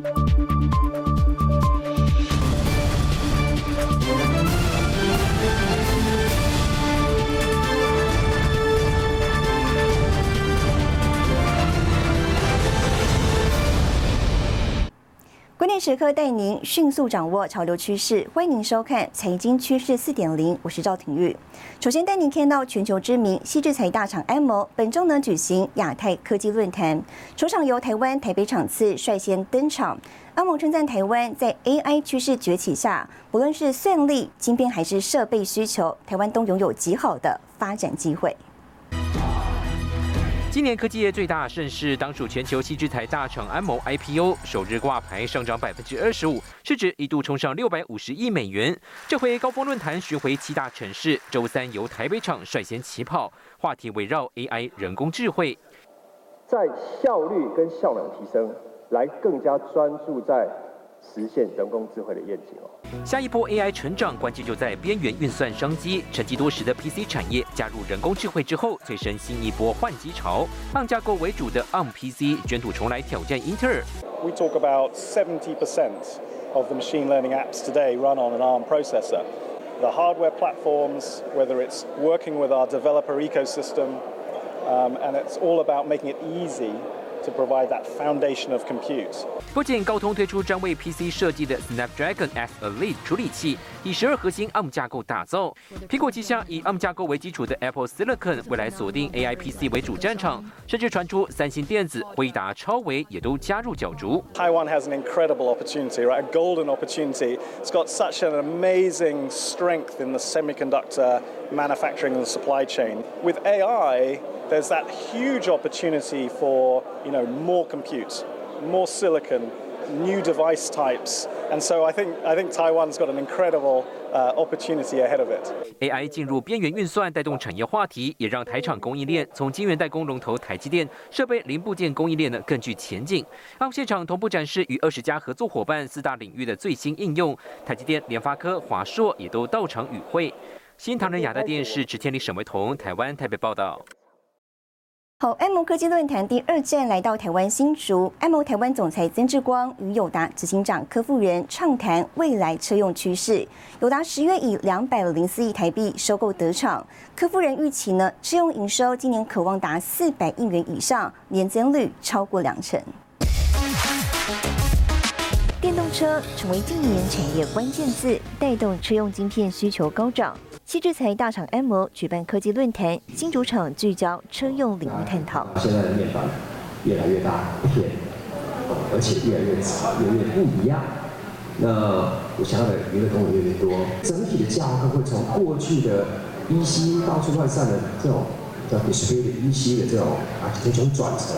关时刻带您迅速掌握潮流趋势，欢迎您收看《财经趋势四点零》，我是赵廷玉。首先带您看到全球知名细制材大厂安谋本周呢举行亚太科技论坛，首场由台湾台北场次率先登场。安谋称赞台湾在 AI 趋势崛起下，不论是算力、晶片还是设备需求，台湾都拥有极好的发展机会。今年科技业最大盛事，当属全球细制材大厂安谋 IPO，首日挂牌上涨百分之二十五，市值一度冲上六百五十亿美元。这回高峰论坛巡回七大城市，周三由台北厂率先起跑，话题围绕 AI 人工智慧，在效率跟效能提升，来更加专注在。实现人工智慧的愿景哦。下一波 AI 成长关键就在边缘运算商机，沉寂多时的 PC 产业加入人工智慧之后，催生新一波换机潮。ARM 架构为主的 ARM PC 卷土重来挑战英特尔。We talk about 70% of the machine learning apps today run on an ARM processor. The hardware platforms, whether it's working with our developer ecosystem, um, and it's all about making it easy to provide that foundation of compute. 不仅高通推出专为 PC 设计的 Snapdragon X Elite 处理器，以十二核心 ARM 架构打造。苹果旗下以 ARM 架构为基础的 Apple Silicon 未来锁定 AI PC 为主战场，甚至传出三星电子、辉达、超微也都加入角逐。Taiwan has an incredible opportunity, right? A golden opportunity. It's got such an amazing strength in the semiconductor manufacturing and supply chain. With AI, there's that huge opportunity for you know more compute, more silicon, new device types, and so I think I think Taiwan's got an incredible uh, opportunity ahead of it. AI 进入边缘运算，带动产业话题，也让台厂供应链从晶圆代工龙头台积电设备零部件供应链呢更具前景。让现场同步展示与二十家合作伙伴四大领域的最新应用，台积电、联发科、华硕也都到场与会。新唐人亚太电视，只天里沈维彤，台湾台北报道。好，M 科技论坛第二站来到台湾新竹，M 台湾总裁曾志光与友达执行长柯富仁畅谈未来车用趋势。友达十月以两百零四亿台币收购德厂，柯富仁预期呢，车用营收今年可望达四百亿元以上，年增率超过两成。电动车成为近年产业关键字，带动车用晶片需求高涨。西制材大厂 M 举办科技论坛，新主场聚焦车用领域探讨。现在的面板越来越大片，而且越来越长，越来越不一样。那我想要的娱乐功能越来越多，整体的架构会从过去的 EC 到处乱散的这种叫 display 的 EC 的这种啊，这种转成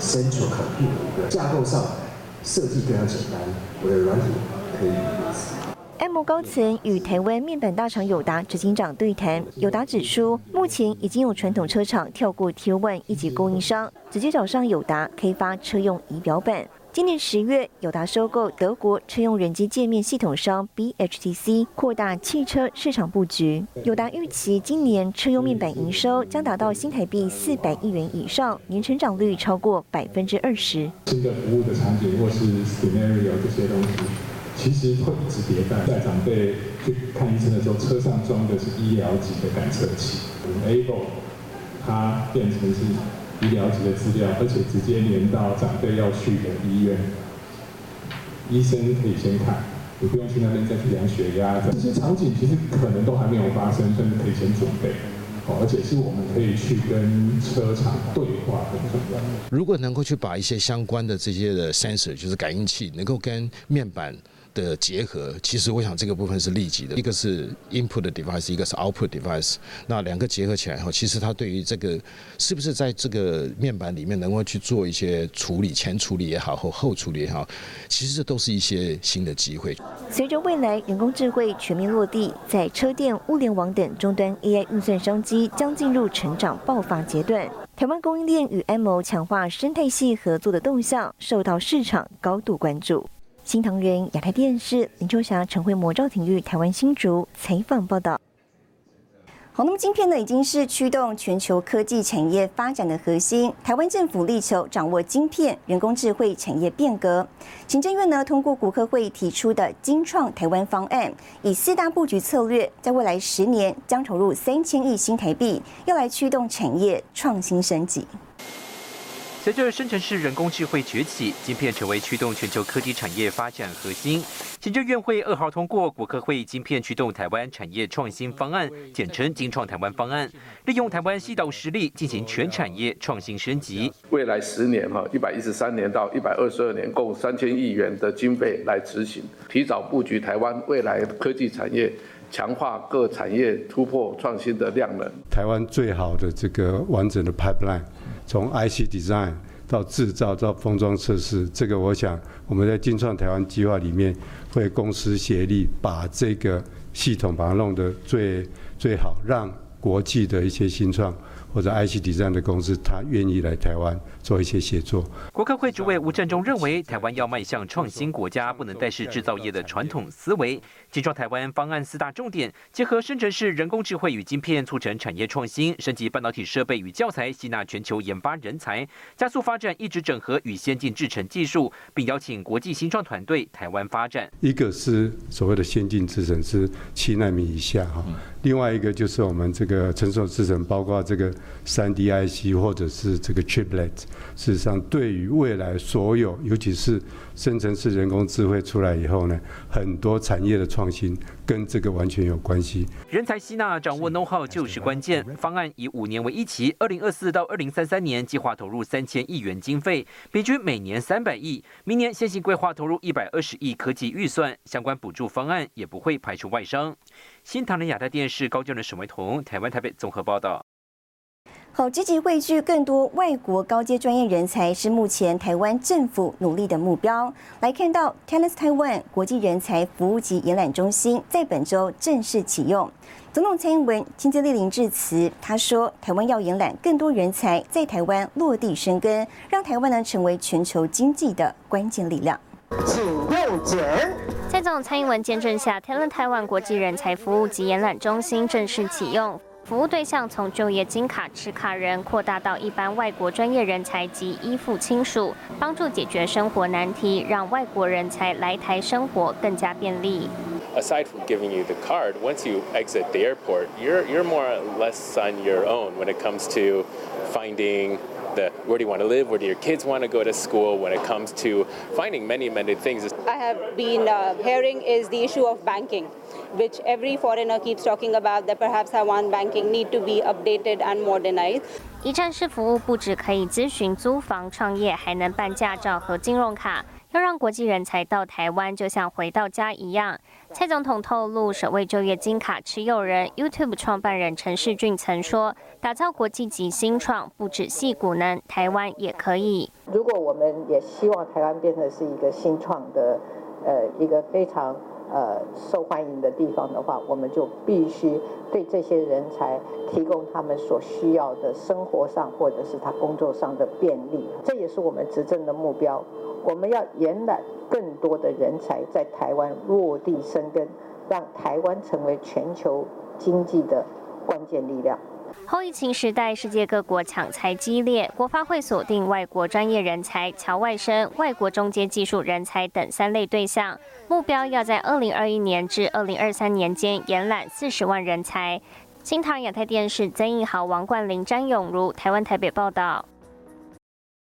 central compute 的架构上设计更加简单，我的软体可以。M 高层与台湾面板大厂友达执行长对谈，友达指出，目前已经有传统车厂跳过 Tier One 一级供应商，直接找上友达开发车用仪表板。今年十月，友达收购德国车用人机界面系统商 BHTC，扩大汽车市场布局。友达预期今年车用面板营收将达到新台币四百亿元以上，年成长率超过百分之二十。新的服务的场景或是 scenario 这些东西。其实会一直迭代，在长辈去看医生的时候，车上装的是医疗级的感测器我们 able 它变成是医疗级的资料，而且直接连到长辈要去的医院，医生可以先看，你不用去那边再去量血压。这些场景其实可能都还没有发生，甚至可以先准备，哦，而且是我们可以去跟车厂对话的。如果能够去把一些相关的这些的 sensor，就是感应器，能够跟面板。的结合，其实我想这个部分是立即的，一个是 input device，一个是 output device。那两个结合起来后，其实它对于这个是不是在这个面板里面能够去做一些处理，前处理也好，或后处理也好，其实这都是一些新的机会。随着未来人工智慧全面落地，在车电、物联网等终端 AI 运算商机将进入成长爆发阶段。台湾供应链与 MO 强化生态系合作的动向，受到市场高度关注。新唐人亚太电视林秋霞、陈慧模、赵廷玉，台湾新竹采访报道。好，那么晶片呢，已经是驱动全球科技产业发展的核心。台湾政府力求掌握晶片、人工智慧产业变革。行政院呢，通过国科会提出的“金创台湾”方案，以四大布局策略，在未来十年将投入三千亿新台币，要来驱动产业创新升级。随着生成式人工智慧崛起，晶片成为驱动全球科技产业发展核心。行政院会二号通过国科会晶片驱动台湾产业创新方案，简称“金创台湾方案”，利用台湾西岛实力进行全产业创新升级。未来十年哈，一百一十三年到一百二十二年，共三千亿元的经费来执行，提早布局台湾未来科技产业，强化各产业突破创新的量能。台湾最好的这个完整的 pipeline。从 IC design 到制造到封装测试，这个我想我们在金创台湾计划里面会公司协力把这个系统把它弄得最最好，让国际的一些新创。或者 IC 底站的公司，他愿意来台湾做一些协作。国科会主委吴振中认为，台湾要迈向创新国家，不能再是制造业的传统思维。金创台湾方案四大重点，结合深圳市人工智慧与晶片，促成产业创新，升级半导体设备与教材，吸纳全球研发人才，加速发展一直整合与先进制程技术，并邀请国际新创团队台湾发展。一个是所谓的先进制程是七纳米以下哈。另外一个就是我们这个成熟制程，包括这个三 D IC 或者是这个 Chiplet，事实上对于未来所有，尤其是生成式人工智慧出来以后呢，很多产业的创新。跟这个完全有关系。人才吸纳、掌握 know how 就是关键。方案以五年为一期，二零二四到二零三三年计划投入三千亿元经费，平均每年三百亿。明年先行规划投入一百二十亿科技预算，相关补助方案也不会排除外商。新唐人亚太电视高教人沈维彤，台湾台北综合报道。好，积极汇聚更多外国高阶专业人才是目前台湾政府努力的目标。来看到 Talent Taiwan 国际人才服务及延揽中心在本周正式启用，总统蔡英文亲自莅临致辞。他说，台湾要延揽更多人才在台湾落地生根，让台湾呢成为全球经济的关键力量。请用诊。在总统蔡英文见证下，Talent Taiwan 国际人才服务及延揽中心正式启用。服务对象从就业金卡持卡人扩大到一般外国专业人才及依附亲属，帮助解决生活难题，让外国人才来台生活更加便利。Aside from giving you the card, once you exit the airport, you're you're more or less on your own when it comes to finding the where do you want to live, where do your kids want to go to school, when it comes to finding many many things. I have been uh, hearing is the issue of banking. which every foreigner keeps talking about that perhaps Taiwan banking need to be updated and modernized. 一站式服务不只可以咨询租房、创业，还能办驾照和金融卡。 要让国际人才到台湾，就像回到家一样。蔡总统透露，首位就业金卡持有人 YouTube 创办人陈世俊曾说：“打造国际级新创，不止系股能，台湾也可以。”如果我们也希望台湾变成是一个新创的，呃，一个非常。呃，受欢迎的地方的话，我们就必须对这些人才提供他们所需要的生活上或者是他工作上的便利。这也是我们执政的目标。我们要延揽更多的人才在台湾落地生根，让台湾成为全球经济的关键力量。后疫情时代，世界各国抢才激烈，国发会锁定外国专业人才、侨外生、外国中间技术人才等三类对象，目标要在二零二一年至二零二三年间延揽四十万人才。新唐亚太电视曾义豪、王冠霖、詹永如，台湾台北报道。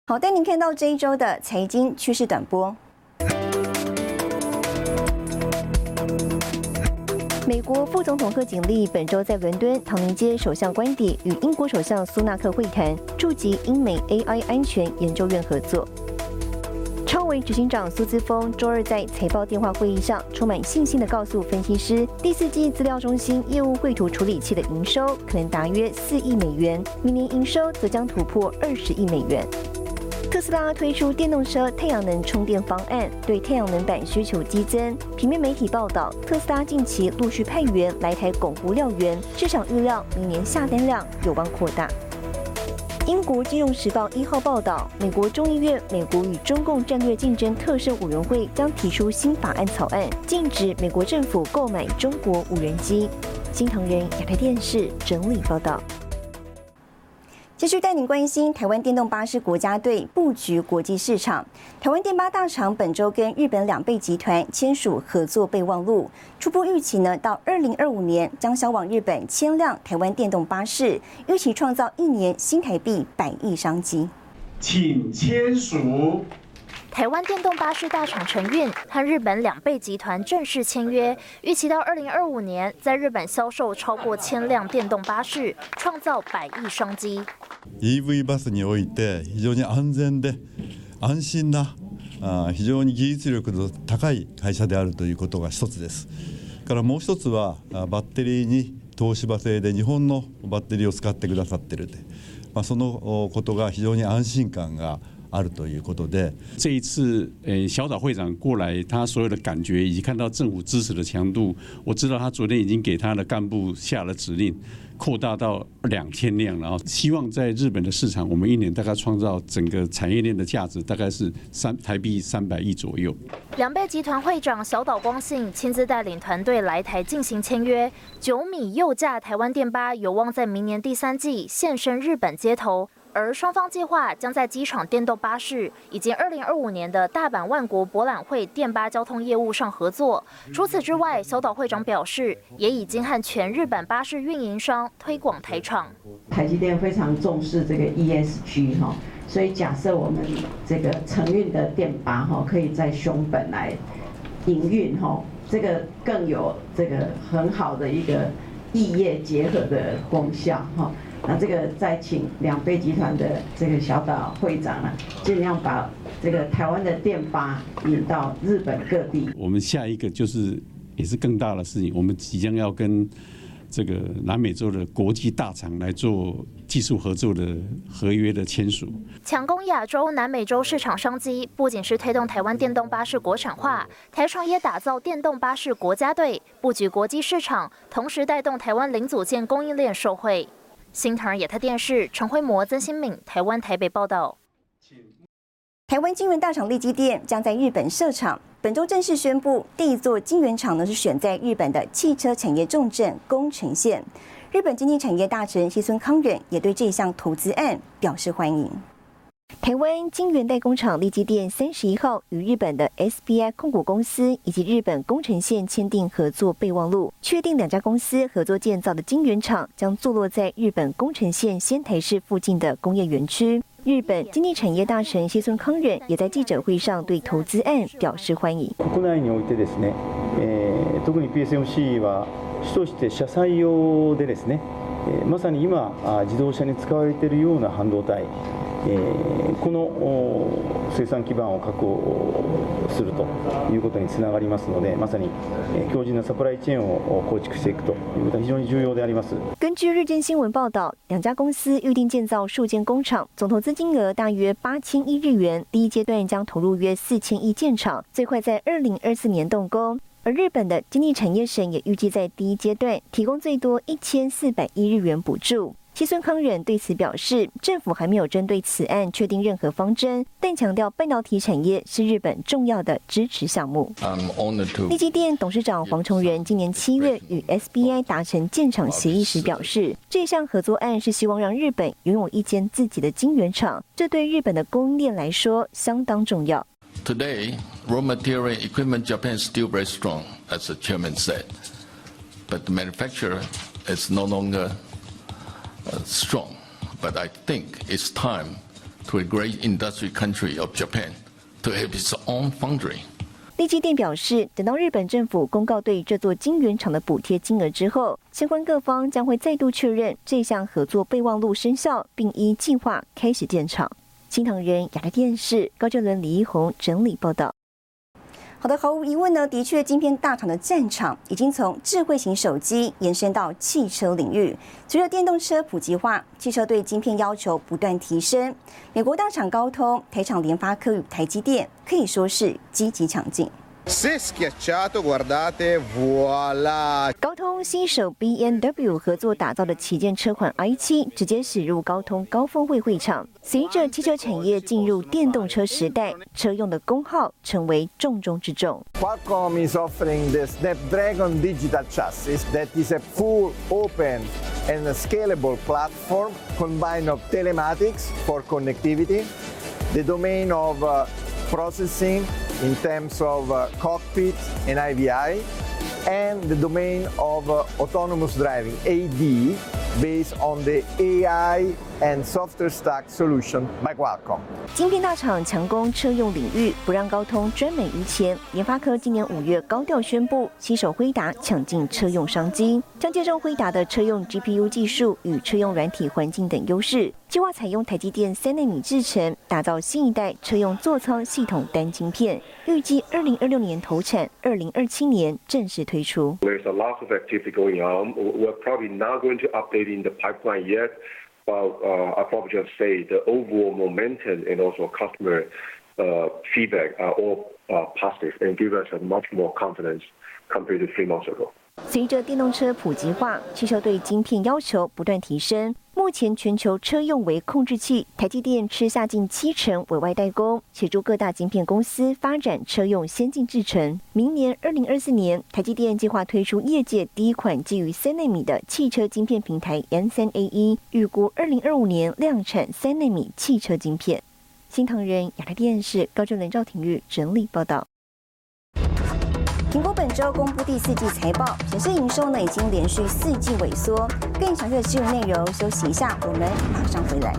好，带您看到这一周的财经趋势短波。美国副总统贺锦丽本周在伦敦唐宁街首相官邸与英国首相苏纳克会谈，触及英美 AI 安全研究院合作。超维执行长苏姿峰周二在财报电话会议上，充满信心地告诉分析师，第四季资料中心业务绘图处理器的营收可能达约四亿美元，明年营收则将突破二十亿美元。特斯拉推出电动车太阳能充电方案，对太阳能板需求激增。平面媒体报道，特斯拉近期陆续派员来台巩固料源，市场预料明年下单量有望扩大。英国金融时报一号报道，美国众议院美国与中共战略竞争特设委员会将提出新法案草案，禁止美国政府购买中国无人机。新唐人亚太电视整理报道。继续带您关心台湾电动巴士国家队布局国际市场。台湾电巴大厂本周跟日本两倍集团签署合作备忘录，初步预期呢，到二零二五年将销往日本千辆台湾电动巴士，预期创造一年新台币百亿商机。请签署。台湾电动巴士大厂承运和日本两倍集团正式签约，预期到二零二五年在日本销售超过千辆电动巴士，创造百亿商机。EV バスにおいて非常に安全で安心なあ非常に技術力の高い会社であるということが一つです。からもう一つはバッテリーに東芝製で日本のバッテリーを使ってくださってるで、まあ、そのことが非常に安心感があるということで这一次，诶，小岛会长过来，他所有的感觉以及看到政府支持的强度，我知道他昨天已经给他的干部下了指令，扩大到两千辆，然后希望在日本的市场，我们一年大概创造整个产业链的价值大概是三台币三百亿左右。两倍集团会长小岛光信亲自带领团队来台进行签约，九米右驾台湾电巴有望在明年第三季现身日本街头。 而双方计划将在机场电动巴士以及二零二五年的大阪万国博览会电巴交通业务上合作。除此之外，小岛会长表示，也已经和全日本巴士运营商推广台厂。台积电非常重视这个 ESG 哈，所以假设我们这个承运的电巴哈可以在熊本来营运哈，这个更有这个很好的一个异业结合的功效哈。那这个再请两倍集团的这个小岛会长啊，尽量把这个台湾的电巴引到日本各地。我们下一个就是也是更大的事情，我们即将要跟这个南美洲的国际大厂来做技术合作的合约的签署。抢攻亚洲、南美洲市场商机，不仅是推动台湾电动巴士国产化，台创也打造电动巴士国家队，布局国际市场，同时带动台湾零组件供应链受惠。新唐亚太电视陈辉模、曾新敏，台湾台北报道。台湾晶圆大厂立基电将在日本设厂，本周正式宣布，第一座晶圆厂呢是选在日本的汽车产业重镇宫城县。日本经济产业大臣西村康远也对这项投资案表示欢迎。台湾晶圆代工厂立基电三十一号与日本的 SBI 控股公司以及日本工程线签订合作备忘录，确定两家公司合作建造的晶圆厂将坐落在日本工程线仙台市附近的工业园区。日本经济产业大臣西村康远也在记者会上对投资案表示欢迎。国内においてですね、特に PSMC は主として車載用でですね、まさに今自動車に使われているような半導体。 えこの生産基盤を確保するということにつながりますので、まさに強靭なサプライチェーンを構築していくということは非常に重要であります。根据日经新闻报道，两家公司预定建造数间工厂，总投资金额大约八千亿日元。第一阶段将投入约四千亿建厂，最快在二零二四年动工。而日本的经济产业省也预计在第一阶段提供最多一千四百亿日元补助。西村康远对此表示，政府还没有针对此案确定任何方针，但强调半导体产业是日本重要的支持项目。立基电董事长黄崇仁今年七月与 SBI 达成建厂协议时表示，这项合作案是希望让日本拥有一间自己的晶圆厂，这对日本的供应链来说相当重要。Today, raw material equipment Japan is still very strong, as the chairman said, but the manufacturer is no longer. Strong, but I think it's time to a great industry country of Japan to have its own foundry. 立基电表示，等到日本政府公告对这座晶圆厂的补贴金额之后，相关各方将会再度确认这项合作备忘录生效，并依计划开始建厂。新唐人亚太电视高振伦、李一红整理报道。好的，毫无疑问呢，的确，晶片大厂的战场已经从智慧型手机延伸到汽车领域。随着电动车普及化，汽车对晶片要求不断提升。美国大厂高通、台厂联发科与台积电可以说是积极抢进。高通携手 B N W 合作打造的旗舰车款 i 七，直接驶入高通高峰会会场。随着汽车产业进入电动车时代，车用的功耗成为重中之重。Qualcomm is offering the Snapdragon Digital Chassis that is a full open and scalable platform combined of telematics for connectivity, the domain of processing in terms of uh, cockpit and IVI, and the domain of uh, autonomous driving (AD) based on the AI and software stack solution by Qualcomm. 晶片大厂强攻车用领域，不让高通专美于前。联发科今年五月高调宣布，携手辉达抢进车用商机，将借重辉达的车用 GPU 技术与车用软体环境等优势，计划采用台积电三纳米制程，打造新一代车用座舱系统单晶片，预计二零二六年投产，二零二七年正式推出。There's a lot of activity going on. We're probably not going to update in the pipeline yet. Uh, I probably just say the overall momentum and also customer uh, feedback are all uh, positive and give us a much more confidence compared to three months ago. 随着电动车普及化，汽车对晶片要求不断提升。目前全球车用为控制器，台积电吃下近七成委外代工，协助各大晶片公司发展车用先进制程。明年二零二四年，台积电计划推出业界第一款基于三纳米的汽车晶片平台 N 三 A 一，预估二零二五年量产三纳米汽车晶片。新唐人亚太电视高正伦赵廷玉整理报道。苹果本周公布第四季财报，显示营收呢已经连续四季萎缩。更详细的新闻内容，休息一下，我们马上回来。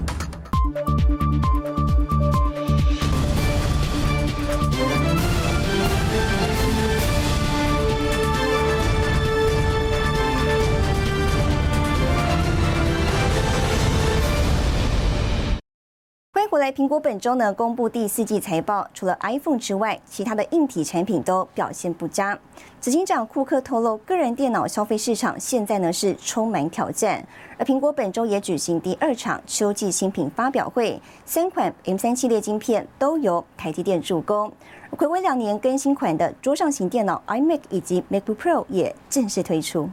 回来。苹果本周呢公布第四季财报，除了 iPhone 之外，其他的硬体产品都表现不佳。执行长库克透露，个人电脑消费市场现在呢是充满挑战。而苹果本周也举行第二场秋季新品发表会，三款 M 三系列晶片都由台积电助攻。暌违两年更新款的桌上型电脑 iMac 以及 MacBook Pro 也正式推出。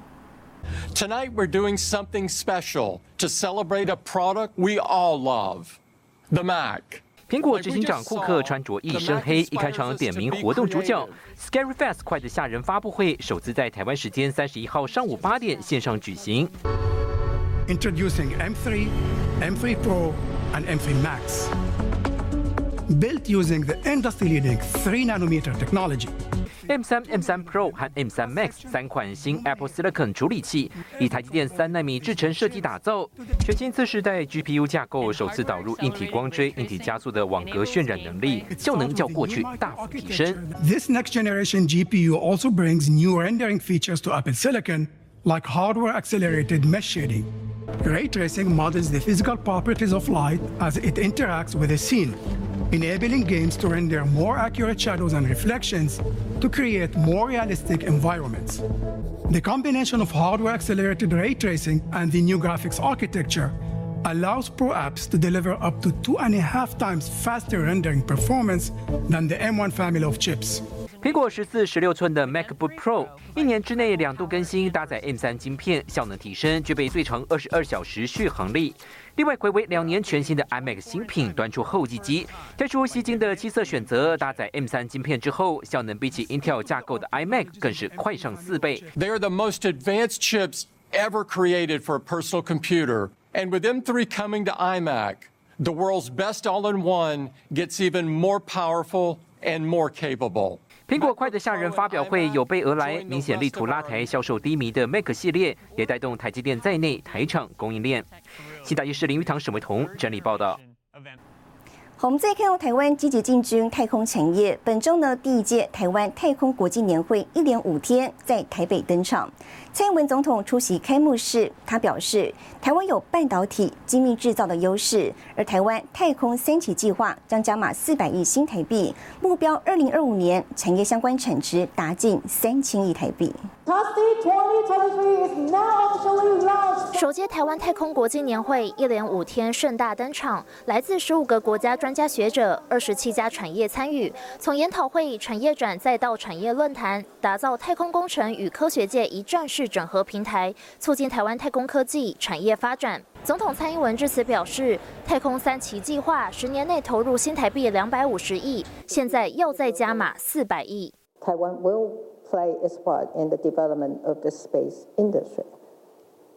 Tonight we're doing something special to celebrate a product we all love. The Mac。苹果执行长库克穿着一身黑，一开场点名活动主角 Scary Fast 快的吓人发布会，首次在台湾时间三十一号上午八点线上举行。Introducing M3, M3 Pro, and M3 Max, built using the industry-leading 3 nanometer technology. M3、M3 Pro 和 M3 Max 三款新 Apple Silicon 处理器，以台积电三纳米制程设计打造。全新次世代 GPU 架构首次导入硬体光追、硬体加速的网格渲染能力，效能较过去大幅提升。 This next generation GPU also brings new rendering features to Apple Silicon, like hardware accelerated mesh shading. Ray tracing models the physical properties of light as it interacts with a scene, enabling games to render more accurate shadows and reflections to create more realistic environments. The combination of hardware accelerated ray tracing and the new graphics architecture allows Pro apps to deliver up to two and a half times faster rendering performance than the M1 family of chips. 苹果十四、十六寸的 MacBook Pro 一年之内两度更新，搭载 M 三晶片，效能提升，具备最长二十二小时续航力。 另外，回违两年全新的 iMac 新品端出后继机，推出吸睛的七色选择，搭载 M 三晶片之后，效能比起 Intel 架构的 iMac 更是快上四倍。They are the most advanced chips ever created for a personal computer. And with M3 coming to iMac, the world's best all in one gets even more powerful and more capable. 苹果快的吓人发表会有备而来，明显力图拉抬销售低迷的 Mac 系列，也带动台积电在内台厂供应链。新大医师林玉堂、沈维彤整理报道。我们再看到台湾积极进军太空产业。本周呢，第一届台湾太空国际年会一连五天在台北登场。蔡英文总统出席开幕式，他表示，台湾有半导体精密制造的优势，而台湾太空三期计划将加码四百亿新台币，目标二零二五年产业相关产值达近三千亿台币。首届台湾太空国际年会一连五天盛大登场，来自十五个国家专家学者，二十七家产业参与。从研讨会、产业展再到产业论坛，打造太空工程与科学界一站式整合平台，促进台湾太空科技产业发展。总统蔡英文致辞表示，太空三期计划十年内投入新台币两百五十亿，现在又再加码四百亿。台湾 will play its part in the development of the space industry.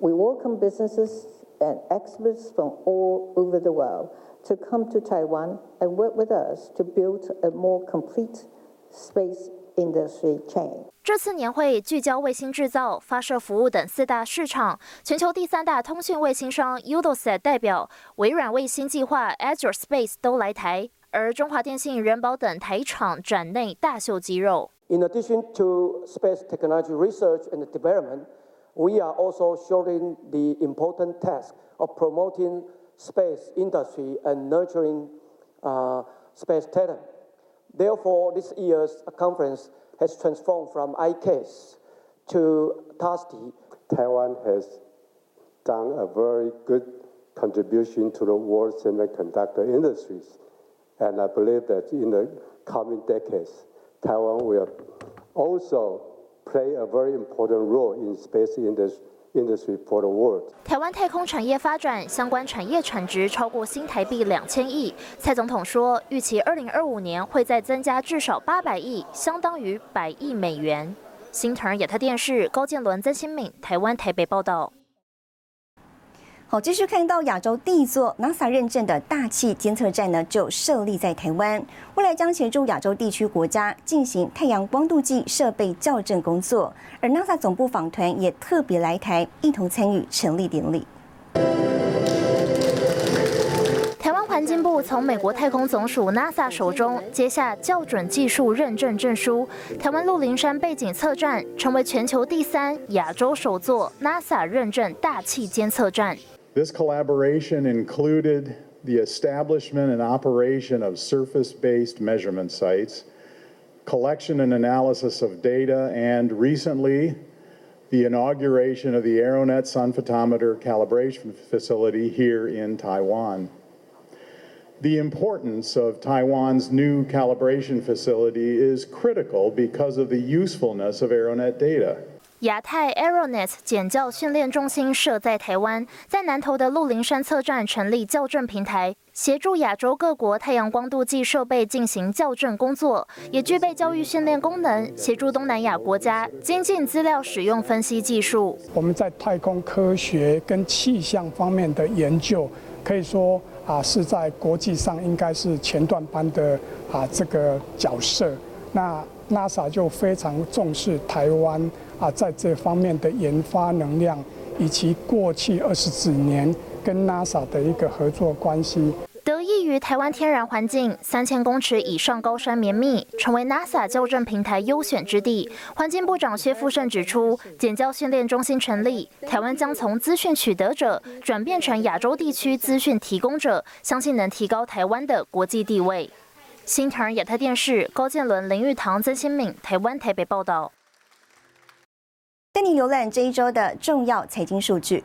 We welcome businesses and experts from all over the world to come to Taiwan and work with us to build a more complete space industry chain. 这次年会聚焦卫星制造、发射服务等四大市场。全球第三大通讯卫星商 Udosat 代表、微软卫星计划 Azure Space 都来台，而中华电信、人保等台厂展内大秀肌肉。in addition to space technology research and development, we are also showing the important task of promoting space industry and nurturing uh, space talent. Therefore, this year's conference has transformed from ICASE to TASTI. Taiwan has done a very good contribution to the world semiconductor industries, and I believe that in the coming decades, Taiwan will also play a very important role in space industry. 台湾太空产业发展相关产业产值超过新台币两千亿。蔡总统说，预期二零二五年会再增加至少八百亿，相当于百亿美元。新唐亚特电视高建伦、曾新敏，台湾台北报道。好，继续看到亚洲第一座 NASA 认证的大气监测站呢，就设立在台湾，未来将协助亚洲地区国家进行太阳光度计设备校正工作。而 NASA 总部访团也特别来台，一同参与成立典礼。台湾环境部从美国太空总署 NASA 手中接下校准技术认证证书，台湾鹿林山背景测站成为全球第三、亚洲首座 NASA 认证大气监测站。This collaboration included the establishment and operation of surface-based measurement sites, collection and analysis of data, and recently, the inauguration of the Aeronet Sun Photometer Calibration Facility here in Taiwan. The importance of Taiwan's new calibration facility is critical because of the usefulness of Aeronet data. 亚太 Aeronet 减教训练中心设在台湾，在南投的鹿林山测站成立校正平台，协助亚洲各国太阳光度计设备进行校正工作，也具备教育训练功能，协助东南亚国家精进资料使用分析技术。我们在太空科学跟气象方面的研究，可以说啊是在国际上应该是前段班的啊这个角色。那 NASA 就非常重视台湾。啊，在这方面的研发能量，以及过去二十几年跟 NASA 的一个合作关系，得益于台湾天然环境，三千公尺以上高山绵密，成为 NASA 校正平台优选之地。环境部长薛富盛指出，减教训练中心成立，台湾将从资讯取得者转变成亚洲地区资讯提供者，相信能提高台湾的国际地位。新唐亚太电视高建伦、林玉堂、曾新敏，台湾台北报道。跟你浏览这一周的重要财经数据。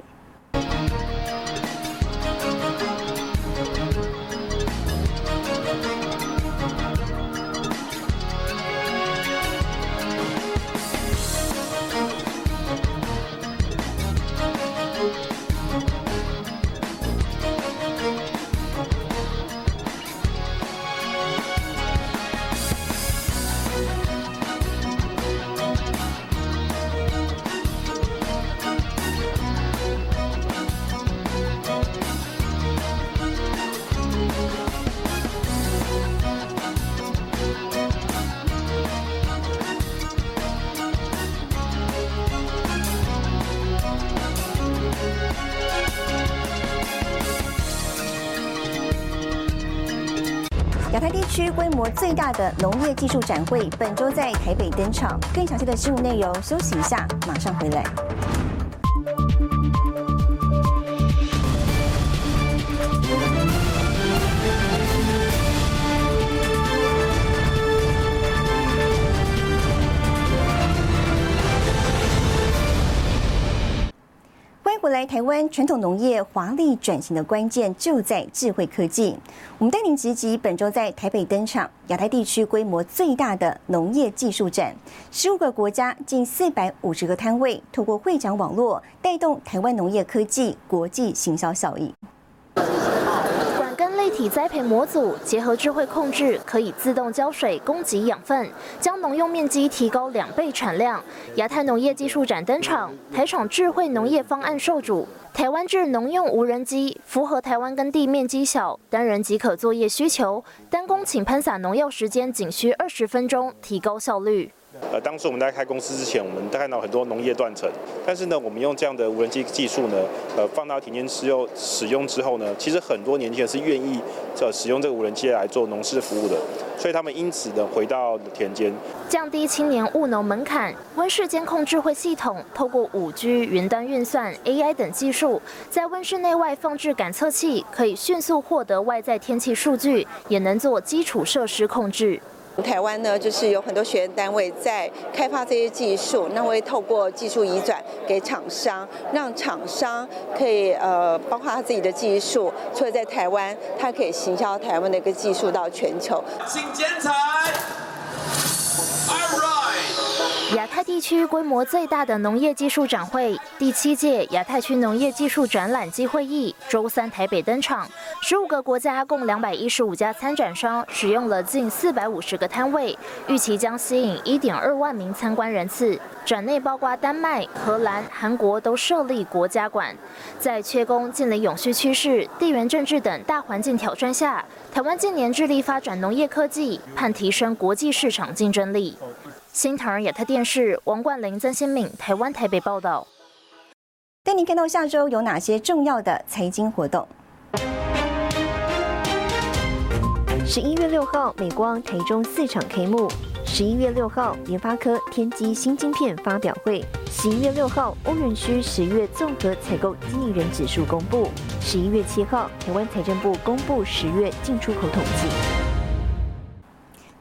区规模最大的农业技术展会本周在台北登场。更详细的新闻内容，休息一下，马上回来。台湾传统农业华丽转型的关键就在智慧科技。我们带您直击本周在台北登场亚太地区规模最大的农业技术展，十五个国家近四百五十个摊位，透过会展网络带动台湾农业科技国际行销效益。类体栽培模组结合智慧控制，可以自动浇水、供给养分，将农用面积提高两倍产量。亚太农业技术展登场，台厂智慧农业方案受主，台湾制农用无人机，符合台湾耕地面积小、单人即可作业需求，单工请喷洒农药时间仅需二十分钟，提高效率。呃，当时我们在开公司之前，我们看到很多农业断层，但是呢，我们用这样的无人机技术呢，呃，放到田间之后使用之后呢，其实很多年轻人是愿意呃使用这个无人机来做农事服务的，所以他们因此呢回到田间，降低青年务农门槛。温室监控智慧系统透过五 G 云端运算、AI 等技术，在温室内外放置感测器，可以迅速获得外在天气数据，也能做基础设施控制。台湾呢，就是有很多学院单位在开发这些技术，那会透过技术移转给厂商，让厂商可以呃，包括他自己的技术，除了在台湾，他可以行销台湾的一个技术到全球。请剪彩。亚太地区规模最大的农业技术展会第七届亚太区农业技术展览暨会议周三台北登场，十五个国家共两百一十五家参展商，使用了近四百五十个摊位，预期将吸引一点二万名参观人次。展内包括丹麦、荷兰、韩国都设立国家馆。在缺工、近邻永续趋势、地缘政治等大环境挑战下，台湾近年致力发展农业科技，盼提升国际市场竞争力。新唐人亚太电视王冠玲、曾新敏，台湾台北报道。带您看到下周有哪些重要的财经活动。十一月六号，美光台中四场开幕；十一月六号，联发科天玑新晶片发表会；十一月六号，欧元区十月综合采购经理人指数公布；十一月七号，台湾财政部公布十月进出口统计。